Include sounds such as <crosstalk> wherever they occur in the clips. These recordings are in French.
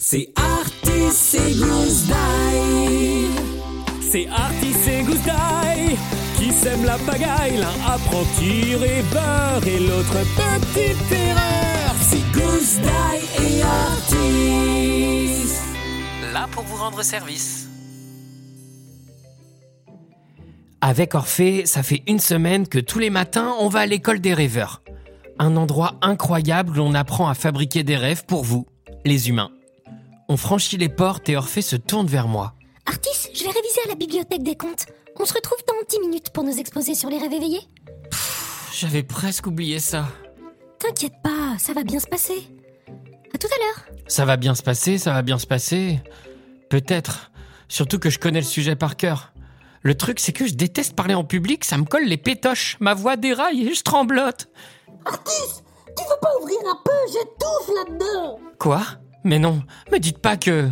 C'est Artis et Gousse C'est Artis et Gousse qui sèment la pagaille. L'un apprenti rêveur et l'autre petite erreur. C'est Gousse et Artis. Là pour vous rendre service. Avec Orphée, ça fait une semaine que tous les matins, on va à l'école des rêveurs. Un endroit incroyable où on apprend à fabriquer des rêves pour vous, les humains. On franchit les portes et Orphée se tourne vers moi. Artis, je vais réviser à la bibliothèque des contes. On se retrouve dans 10 minutes pour nous exposer sur les rêves éveillés. J'avais presque oublié ça. T'inquiète pas, ça va bien se passer. À tout à l'heure. Ça va bien se passer, ça va bien se passer. Peut-être. Surtout que je connais le sujet par cœur. Le truc, c'est que je déteste parler en public, ça me colle les pétoches. Ma voix déraille et je tremblote. Artis, tu veux pas ouvrir un peu? J'étouffe là-dedans Quoi? Mais non, me dites pas que.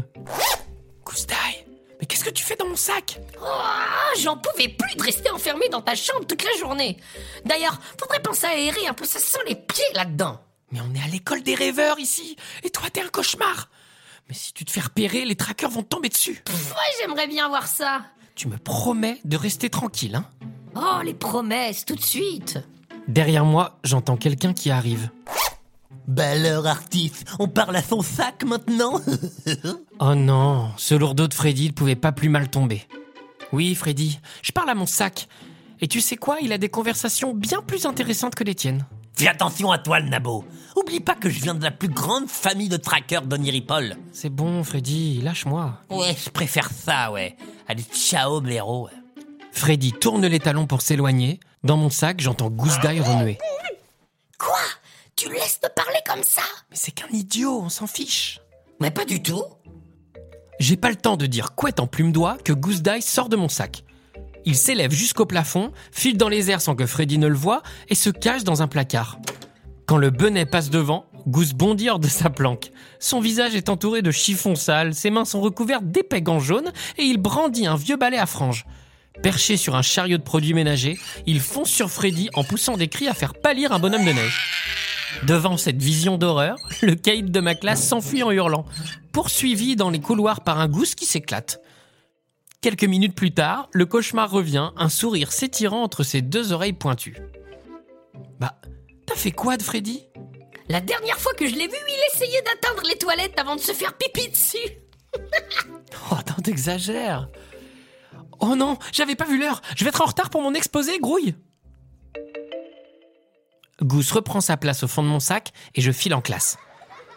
Koustai, mais qu'est-ce que tu fais dans mon sac? Oh, j'en pouvais plus de rester enfermé dans ta chambre toute la journée. D'ailleurs, faudrait penser à aérer un peu, ça sent les pieds là-dedans. Mais on est à l'école des rêveurs ici, et toi t'es un cauchemar. Mais si tu te fais repérer, les traqueurs vont te tomber dessus. Ouais, j'aimerais bien voir ça. Tu me promets de rester tranquille, hein? Oh, les promesses, tout de suite. Derrière moi, j'entends quelqu'un qui arrive. Bah alors, Artis, on parle à son sac maintenant <laughs> Oh non, ce lourdeau de Freddy, il pouvait pas plus mal tomber. Oui, Freddy, je parle à mon sac. Et tu sais quoi, il a des conversations bien plus intéressantes que les tiennes. Fais attention à toi, le nabo. Oublie pas que je viens de la plus grande famille de trackers d'Oniripol. C'est bon, Freddy, lâche-moi. Ouais, je préfère ça, ouais. Allez, ciao, blaireau. Freddy tourne les talons pour s'éloigner. Dans mon sac, j'entends Goose Die remuer. Quoi Tu laisses me parler comme ça Mais c'est qu'un idiot, on s'en fiche. Mais pas du tout. J'ai pas le temps de dire couette en plume d'oie que Goose Die sort de mon sac. Il s'élève jusqu'au plafond, file dans les airs sans que Freddy ne le voie et se cache dans un placard. Quand le benet passe devant, Goose bondit hors de sa planque. Son visage est entouré de chiffons sales, ses mains sont recouvertes d'épais gants jaunes et il brandit un vieux balai à franges. Perché sur un chariot de produits ménagers, il fonce sur Freddy en poussant des cris à faire pâlir un bonhomme de neige. Devant cette vision d'horreur, le caïd de ma classe s'enfuit en hurlant, poursuivi dans les couloirs par un Goose qui s'éclate. Quelques minutes plus tard, le cauchemar revient, un sourire s'étirant entre ses deux oreilles pointues. Bah, t'as fait quoi de Freddy? La dernière fois que je l'ai vu, il essayait d'atteindre les toilettes avant de se faire pipi dessus. <laughs> Oh, attends, t'exagères. Oh non, j'avais pas vu l'heure. Je vais être en retard pour mon exposé, grouille. Goose reprend sa place au fond de mon sac et je file en classe.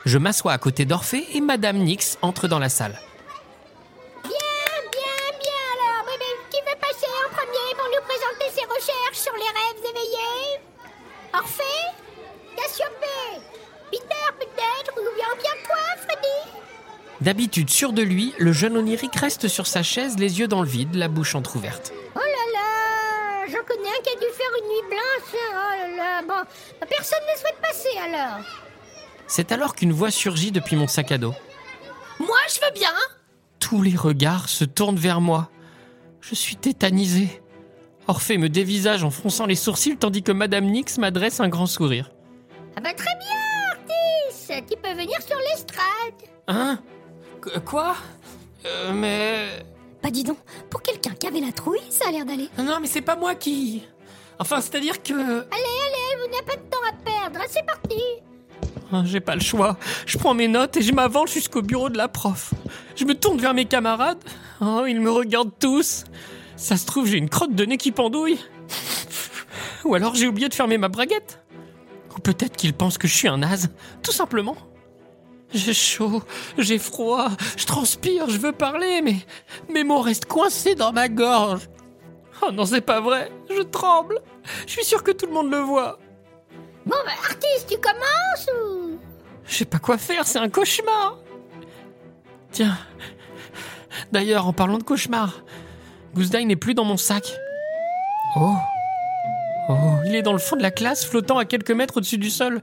Je m'assois à côté d'Orphée et Madame Nix entre dans la salle. Bien, bien, bien alors. Mais qui veut passer en premier pour nous présenter ses recherches sur les rêves éveillés? Orphée Cassiopée Peter peut-être Ou bien bien toi, Freddy? D'habitude sûr de lui, le jeune onirique reste sur sa chaise, les yeux dans le vide, la bouche entr'ouverte. Oh un qui a dû faire une nuit blanche. là Bon, personne ne souhaite passer alors. C'est alors qu'une voix surgit depuis mon sac à dos. Moi, je veux bien. Tous les regards se tournent vers moi. Je suis tétanisé. Orphée me dévisage en fronçant les sourcils tandis que Madame Nix m'adresse un grand sourire. Ah bah très bien, Artis Tu peux venir sur l'estrade. Hein? Qu- Quoi? Euh, Mais... Bah dis donc, pour quelqu'un qui avait la trouille, ça a l'air d'aller. Non, mais c'est pas moi qui... Enfin, c'est-à-dire que... Allez, allez, vous n'avez pas de temps à perdre, c'est parti Ah, J'ai pas le choix. Je prends mes notes et je m'avance jusqu'au bureau de la prof. Je me tourne vers mes camarades. Oh, ils me regardent tous. Ça se trouve, j'ai une crotte de nez qui pendouille. Ou alors j'ai oublié de fermer ma braguette. Ou peut-être qu'ils pensent que je suis un naze, tout simplement. J'ai chaud, j'ai froid, je transpire, je veux parler, mais mes mots restent coincés dans ma gorge. Oh non, c'est pas vrai, je tremble. Je suis sûr que tout le monde le voit. Bon bah Artis, tu commences ou... Je sais pas quoi faire, c'est un cauchemar. Tiens. D'ailleurs, en parlant de cauchemar, Gousdaï n'est plus dans mon sac. Oh. Oh, il est dans le fond de la classe, flottant à quelques mètres au-dessus du sol.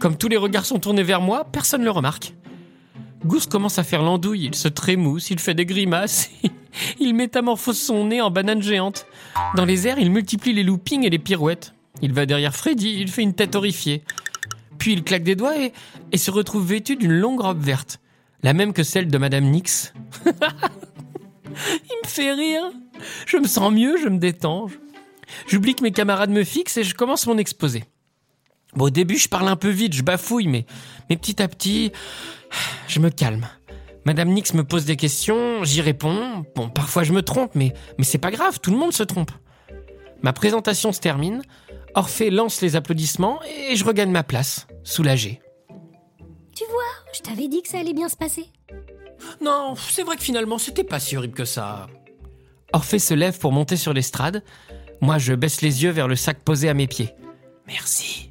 Comme tous les regards sont tournés vers moi, personne ne le remarque. Goose commence à faire l'andouille, il se trémousse, il fait des grimaces, <laughs> il métamorphose son nez en banane géante. Dans les airs, il multiplie les loopings et les pirouettes. Il va derrière Freddy, il fait une tête horrifiée. Puis il claque des doigts et, se retrouve vêtu d'une longue robe verte. La même que celle de Madame Nix. <laughs> Il me fait rire. Je me sens mieux, je me détends. J'oublie que mes camarades me fixent et je commence mon exposé. Bon, au début, je parle un peu vite, je bafouille, mais, mais petit à petit, je me calme. Madame Nix me pose des questions, j'y réponds. Bon, parfois je me trompe, mais, mais c'est pas grave, tout le monde se trompe. Ma présentation se termine, Orphée lance les applaudissements et je regagne ma place, soulagé. Tu vois, je t'avais dit que ça allait bien se passer. Non, c'est vrai que finalement, c'était pas si horrible que ça. Orphée se lève pour monter sur l'estrade. Moi, je baisse les yeux vers le sac posé à mes pieds. Merci.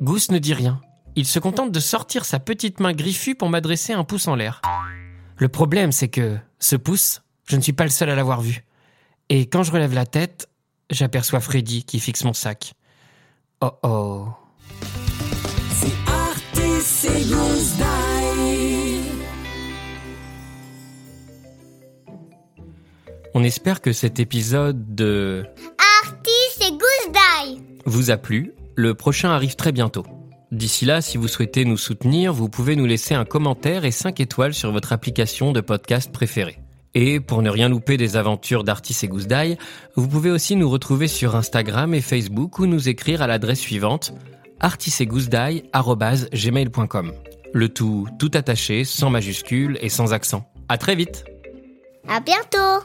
Gousse ne dit rien. Il se contente de sortir sa petite main griffue pour m'adresser un pouce en l'air. Le problème, c'est que ce pouce, je ne suis pas le seul à l'avoir vu. Et quand je relève la tête, j'aperçois Freddy qui fixe mon sac. Oh oh. C'est Artis et Goose Die. On espère que cet épisode de Artis et Goose Die. vous a plu. Le prochain arrive très bientôt. D'ici là, si vous souhaitez nous soutenir, vous pouvez nous laisser un commentaire et 5 étoiles sur votre application de podcast préférée. Et pour ne rien louper des aventures d'Artis et Goose Die, vous pouvez aussi nous retrouver sur Instagram et Facebook ou nous écrire à l'adresse suivante artisetgousedie@gmail.com. Le tout tout attaché, sans majuscule et sans accent. À très vite. À bientôt.